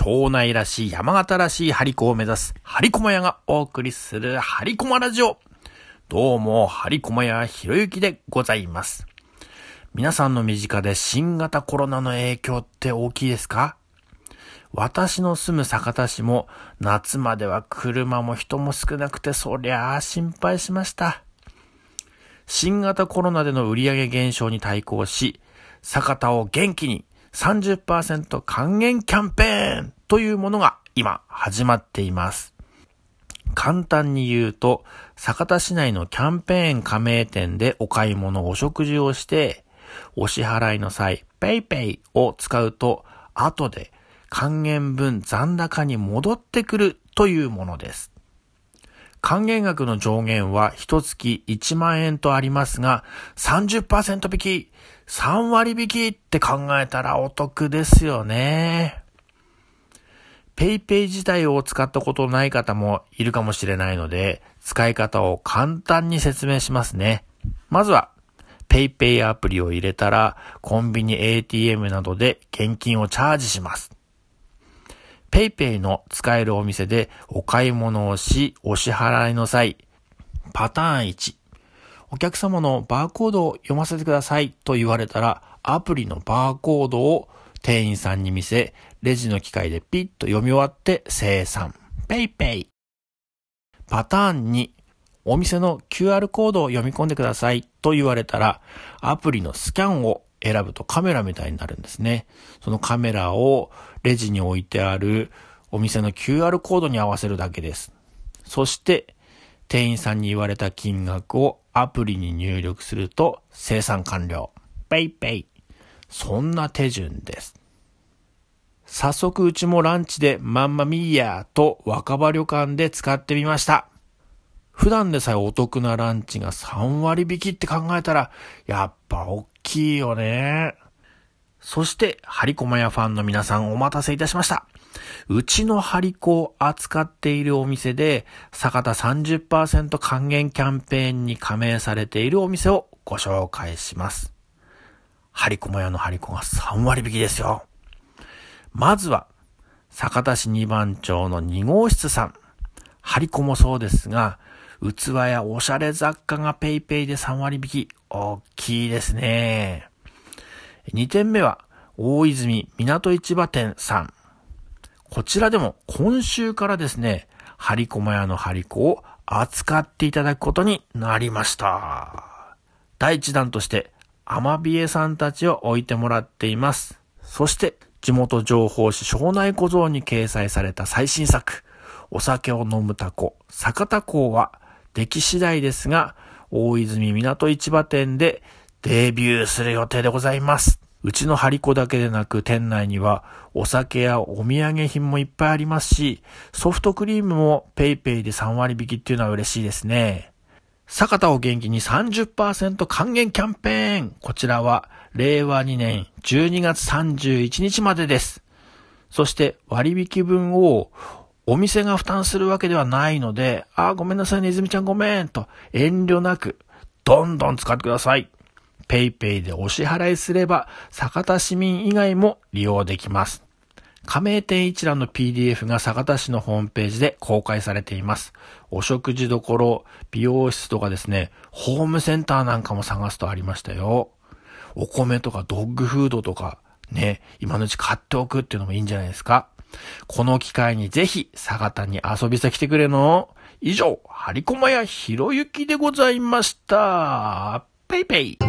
庄内らしい山形らしいハリコを目指すハリコマ屋がお送りするハリコマラジオ。どうも、ハリコマ屋ひろゆきでございます。皆さんの身近で新型コロナの影響って大きいですか？私の住む酒田市も夏までは車も人も少なくてそりゃあ心配しました。新型コロナでの売上減少に対抗し、酒田を元気に30%還元キャンペーンというものが今始まっています。簡単に言うと、酒田市内のキャンペーン加盟店でお買い物、お食事をして、お支払いの際、PayPay を使うと、後で還元分残高に戻ってくるというものです。還元額の上限は一月1万円とありますが、30%引き、3割引きって考えたらお得ですよね。 PayPay 自体を使ったことない方もいるかもしれないので、使い方を簡単に説明しますね。まずは、 PayPay アプリを入れたら、コンビニ ATM などで現金をチャージします。 PayPay の使えるお店でお買い物をし、お支払いの際、パターン1、お客様のバーコードを読ませてくださいと言われたら、アプリのバーコードを店員さんに見せ、レジの機械でピッと読み終わって生産。ペイペイ。パターン2、お店の QR コードを読み込んでくださいと言われたら、アプリのスキャンを選ぶとカメラみたいになるんですね。そのカメラをレジに置いてあるお店の QR コードに合わせるだけです。そして、店員さんに言われた金額をアプリに入力すると生産完了。ペイペイ。そんな手順です。早速うちもランチでマンマミーヤーと若葉旅館で使ってみました。普段でさえお得なランチが3割引きって考えたら、やっぱ大きいよね。そして、ハリコマヤファンの皆さんお待たせいたしました。うちのハリコを扱っているお店で、坂田30%還元キャンペーンに加盟されているお店をご紹介します。ハリコマヤのハリコが3割引きですよ。まずは、坂田市2番町の2号室さん。ハリコもそうですが、器やおしゃれ雑貨が paypay で3割引き。大きいですね。2点目は、大泉港市場店さん。こちらでも今週からですね、ハリコマ屋のハリコを扱っていただくことになりました。第一弾として、アマビエさんたちを置いてもらっています。そして、地元情報誌庄内小僧に掲載された最新作、お酒を飲むタコ、酒田港は、出来次第ですが、大泉港市場店でデビューする予定でございます。うちのハリコだけでなく店内にはお酒やお土産品もいっぱいありますし、ソフトクリームも PayPay で3割引きっていうのは嬉しいですね。坂田を元気に30%還元キャンペーン。こちらは令和2年12月31日までです。そして割引分をお店が負担するわけではないので、あ、ごめんなさいね、泉ちゃんごめんと遠慮なくどんどん使ってください。ペイペイでお支払いすれば、酒田市民以外も利用できます。加盟店一覧の PDF が酒田市のホームページで公開されています。お食事処、美容室とかですね、ホームセンターなんかも探すとありましたよ。お米とかドッグフードとか、ね、今のうち買っておくっていうのもいいんじゃないですか。この機会にぜひ、佐賀に遊びさ来てくれの。以上、張り駒屋ひろゆきでございました。ペイペイ。